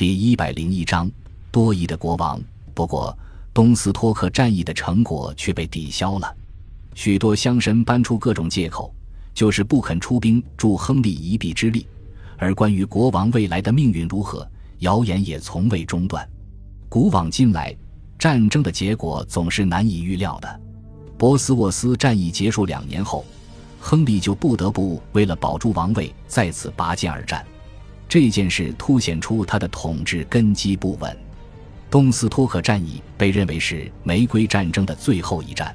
第一百零一章多疑的国王。不过，东斯托克战役的成果却被抵消了。许多乡绅搬出各种借口，就是不肯出兵助亨利一臂之力。而关于国王未来的命运如何，谣言也从未中断。古往今来，战争的结果总是难以预料的。博斯沃斯战役结束两年后，亨利就不得不为了保住王位再次拔剑而战。这件事凸显出他的统治根基不稳。东斯托克战役被认为是玫瑰战争的最后一战，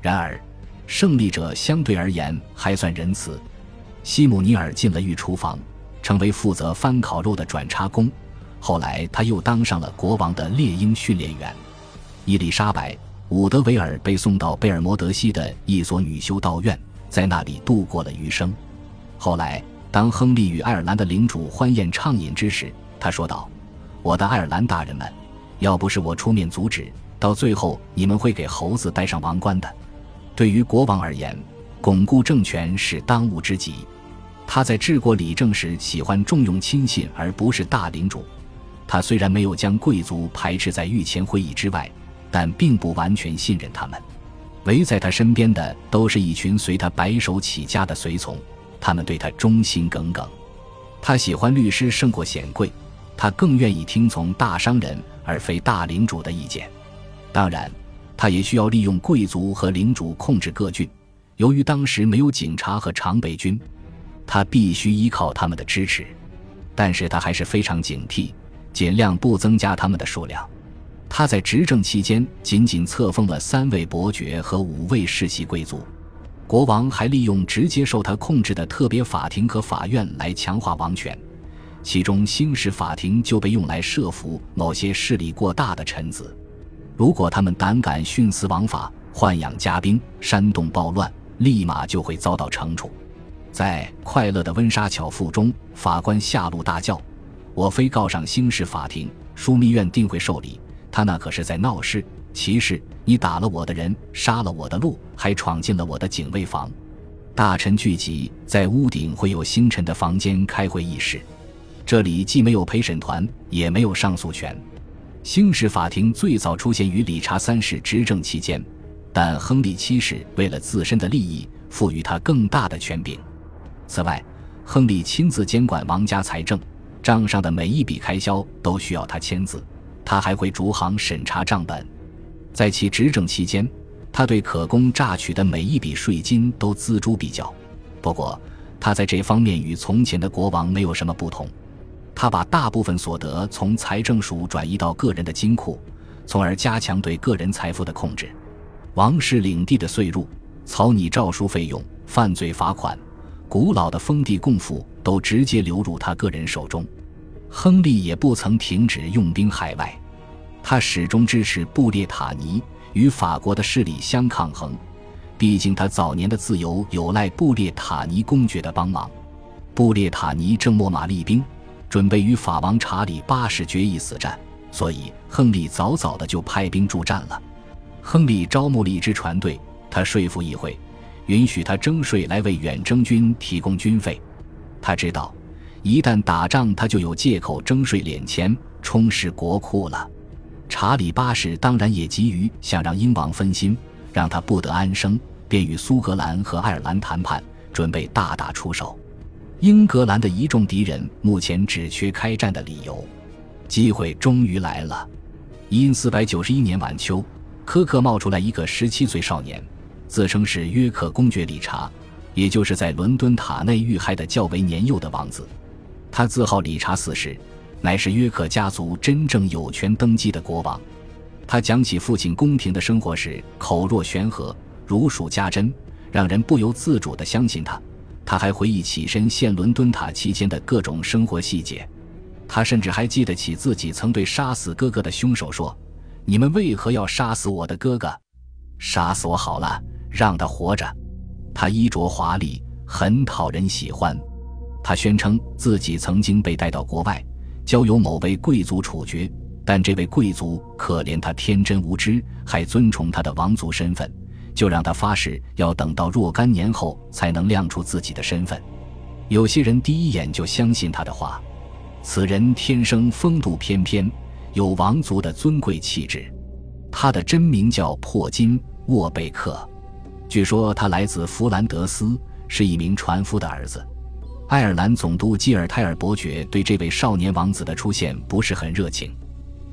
然而胜利者相对而言还算仁慈。西姆尼尔进了御厨房，成为负责翻烤肉的转插工。后来他又当上了国王的猎鹰训练员。伊丽莎白·伍德维尔被送到贝尔摩德西的一所女修道院，在那里度过了余生。后来。当亨利与爱尔兰的领主欢宴畅饮之时，他说道：“我的爱尔兰大人们，要不是我出面阻止，到最后你们会给猴子戴上王冠的。”对于国王而言，巩固政权是当务之急。他在治国理政时喜欢重用亲信而不是大领主。他虽然没有将贵族排斥在御前会议之外，但并不完全信任他们。围在他身边的都是一群随他白手起家的随从。他们对他忠心耿耿，他喜欢律师胜过显贵，他更愿意听从大商人而非大领主的意见。当然，他也需要利用贵族和领主控制各郡。由于当时没有警察和常备军，他必须依靠他们的支持。但是他还是非常警惕，尽量不增加他们的数量。他在执政期间仅仅册封了三位伯爵和五位世袭贵族。国王还利用直接受他控制的特别法庭和法院来强化王权，其中兴使法庭就被用来设伏某些势力过大的臣子。如果他们胆敢徇私枉法、豢养家兵、煽动暴乱，立马就会遭到惩处。在《快乐的温莎巧妇》中，法官下路大叫：“我非告上兴使法庭，枢密院定会受理。他那可是在闹事。”骑士，你打了我的人，杀了我的鹿，还闯进了我的警卫房。大臣聚集在屋顶会有星辰的房间开会议事，这里既没有陪审团，也没有上诉权。星矢法庭最早出现于理查三世执政期间，但亨利七世为了自身的利益，赋予他更大的权柄。此外，亨利亲自监管王家财政，账上的每一笔开销都需要他签字，他还会逐行审查账本。在其执政期间，他对可供榨取的每一笔税金都锱铢必较。不过，他在这方面与从前的国王没有什么不同。他把大部分所得从财政署转移到个人的金库，从而加强对个人财富的控制。王室领地的税入、草拟诏书费用、犯罪罚款、古老的封地贡赋都直接流入他个人手中。亨利也不曾停止用兵海外。他始终支持布列塔尼与法国的势力相抗衡，毕竟他早年的自由有赖布列塔尼公爵的帮忙。布列塔尼正秣马厉兵，准备与法王查理八世决一死战，所以亨利早早的就派兵助战了。亨利招募了一支船队，他说服议会，允许他征税来为远征军提供军费。他知道，一旦打仗，他就有借口征税敛钱，充实国库了。查理八世当然也急于想让英王分心，让他不得安生，便与苏格兰和爱尔兰谈判，准备大打出手。英格兰的一众敌人目前只缺开战的理由，机会终于来了。因四百九十一年晚秋，科克冒出来一个十七岁少年，自称是约克公爵理查，也就是在伦敦塔内遇害的较为年幼的王子。他自号理查四世。乃是约克家族真正有权登基的国王。他讲起父亲宫廷的生活时，口若悬河，如数家珍，让人不由自主地相信他。他还回忆起身陷伦敦塔期间的各种生活细节。他甚至还记得起自己曾对杀死哥哥的凶手说：“你们为何要杀死我的哥哥？杀死我好了，让他活着。”他衣着华丽，很讨人喜欢。他宣称自己曾经被带到国外。交由某位贵族处决，但这位贵族可怜他天真无知，还尊崇他的王族身份，就让他发誓要等到若干年后才能亮出自己的身份。有些人第一眼就相信他的话，此人天生风度翩翩，有王族的尊贵气质。他的真名叫珀金·沃贝克，据说他来自弗兰德斯，是一名船夫的儿子。爱尔兰总督基尔泰尔伯爵对这位少年王子的出现不是很热情。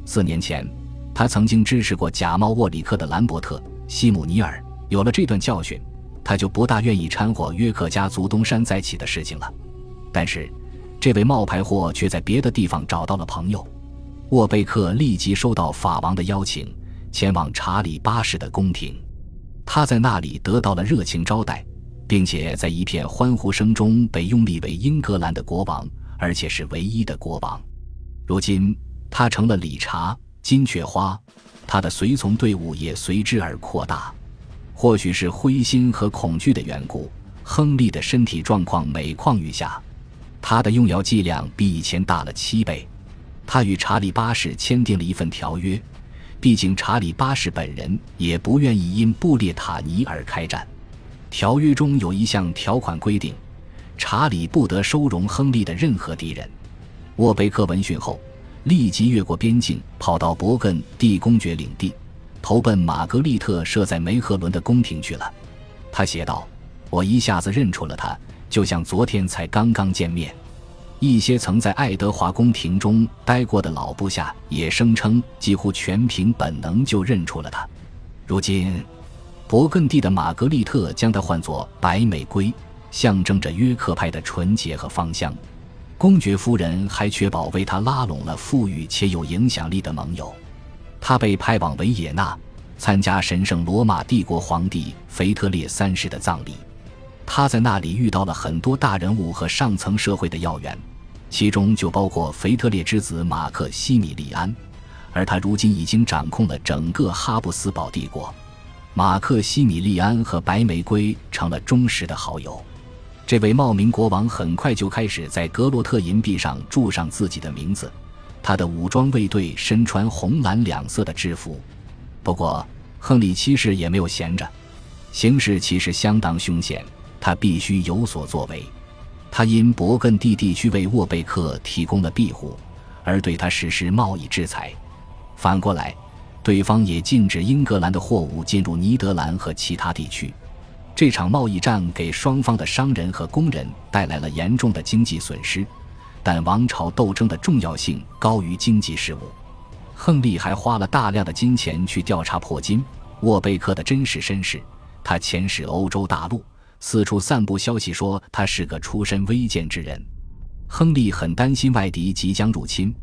四年前，他曾经支持过假冒沃里克的兰伯特·西姆尼尔。有了这段教训，他就不大愿意掺和约克家族东山再起的事情了。但是，这位冒牌货却在别的地方找到了朋友。沃贝克立即收到法王的邀请，前往查理八世的宫廷。他在那里得到了热情招待。并且在一片欢呼声中被拥立为英格兰的国王，而且是唯一的国王。如今他成了理查金雀花，他的随从队伍也随之而扩大。或许是灰心和恐惧的缘故，亨利的身体状况每况愈下，他的用药剂量比以前大了七倍。他与查理八世签订了一份条约，毕竟查理八世本人也不愿意因布列塔尼而开战。条约中有一项条款规定，查理不得收容亨利的任何敌人。沃贝克闻讯后，立即越过边境，跑到勃艮第公爵领地，投奔玛格丽特设在梅赫伦的宫廷去了。他写道：“我一下子认出了他，就像昨天才刚刚见面。”一些曾在爱德华宫廷中待过的老部下也声称，几乎全凭本能就认出了他。如今。勃艮第的玛格丽特将它唤作白玫瑰，象征着约克派的纯洁和芳香。公爵夫人还确保为他拉拢了富裕且有影响力的盟友。他被派往维也纳，参加神圣罗马帝国皇帝腓特烈三世的葬礼。他在那里遇到了很多大人物和上层社会的要员，其中就包括腓特烈之子马克西米利安，而他如今已经掌控了整个哈布斯堡帝国。马克西米利安和白玫瑰成了忠实的好友。这位冒名国王很快就开始在格洛特银币上注上自己的名字。他的武装卫队身穿红蓝两色的制服。不过，亨利七世也没有闲着，形势其实相当凶险，他必须有所作为。他因勃艮第地区为沃贝克提供了庇护，而对他实施贸易制裁。反过来。对方也禁止英格兰的货物进入尼德兰和其他地区。这场贸易战给双方的商人和工人带来了严重的经济损失，但王朝斗争的重要性高于经济事务。亨利还花了大量的金钱去调查珀金·沃贝克的真实身世。他潜驶欧洲大陆，四处散布消息说他是个出身微贱之人。亨利很担心外敌即将入侵。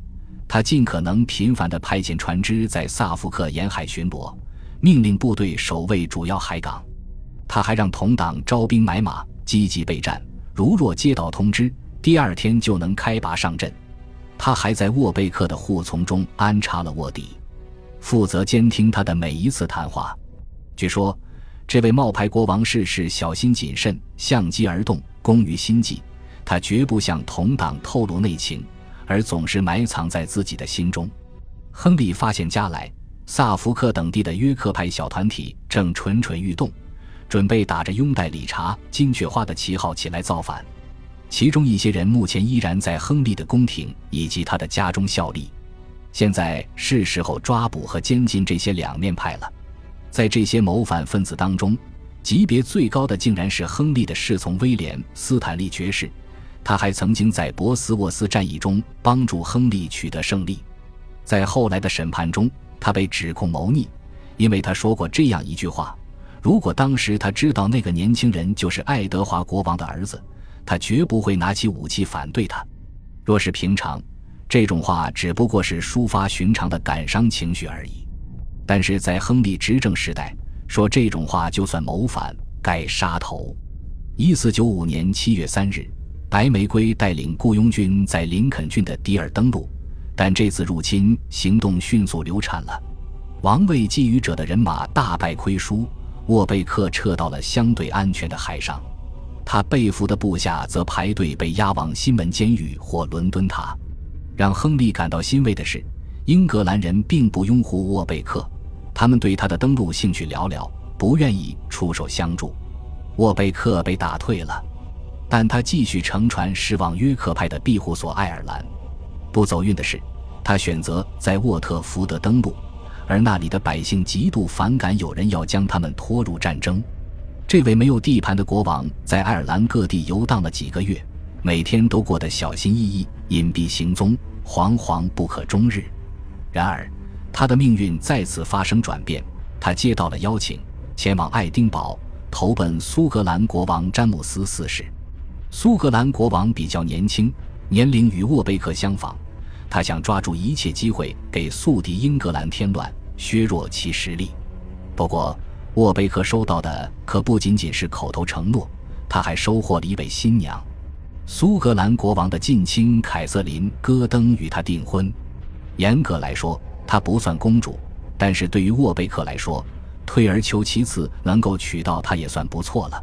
他尽可能频繁地派遣船只在萨福克沿海巡逻，命令部队守卫主要海港。他还让同党招兵买马，积极备战。如若接到通知，第二天就能开拔上阵。他还在沃贝克的护从中安插了卧底，负责监听他的每一次谈话。据说，这位冒牌国王事事小心谨慎，相机而动，工于心计。他绝不向同党透露内情。而总是埋藏在自己的心中。亨利发现加莱、萨福克等地的约克派小团体正蠢蠢欲动，准备打着拥戴理查金雀花的旗号起来造反。其中一些人目前依然在亨利的宫廷以及他的家中效力。现在是时候抓捕和监禁这些两面派了。在这些谋反分子当中，级别最高的竟然是亨利的侍从威廉·斯坦利爵士。他还曾经在博斯沃斯战役中帮助亨利取得胜利，在后来的审判中，他被指控谋逆，因为他说过这样一句话：“如果当时他知道那个年轻人就是爱德华国王的儿子，他绝不会拿起武器反对他。”若是平常，这种话只不过是抒发寻常的感伤情绪而已；但是在亨利执政时代，说这种话就算谋反，该杀头。一四九五年七月三日。白玫瑰带领雇佣军在林肯郡的迪尔登陆，但这次入侵行动迅速流产了。王位觊觎者的人马大败亏输，沃贝克撤到了相对安全的海上，他被俘的部下则排队被押往新闻监狱或伦敦塔。让亨利感到欣慰的是，英格兰人并不拥护沃贝克，他们对他的登陆兴趣寥寥，不愿意出手相助。沃贝克被打退了。但他继续乘船驶往约克派的庇护所爱尔兰。不走运的是，他选择在沃特福德登陆，而那里的百姓极度反感有人要将他们拖入战争。这位没有地盘的国王在爱尔兰各地游荡了几个月，每天都过得小心翼翼、隐蔽行踪，惶惶不可终日。然而，他的命运再次发生转变。他接到了邀请，前往爱丁堡投奔苏格兰国王詹姆斯四世。苏格兰国王比较年轻，年龄与沃贝克相仿。他想抓住一切机会给宿敌英格兰添乱，削弱其实力。不过，沃贝克收到的可不仅仅是口头承诺，他还收获了一位新娘——苏格兰国王的近亲凯瑟琳·戈登与他订婚。严格来说，她不算公主，但是对于沃贝克来说，退而求其次，能够娶到她也算不错了。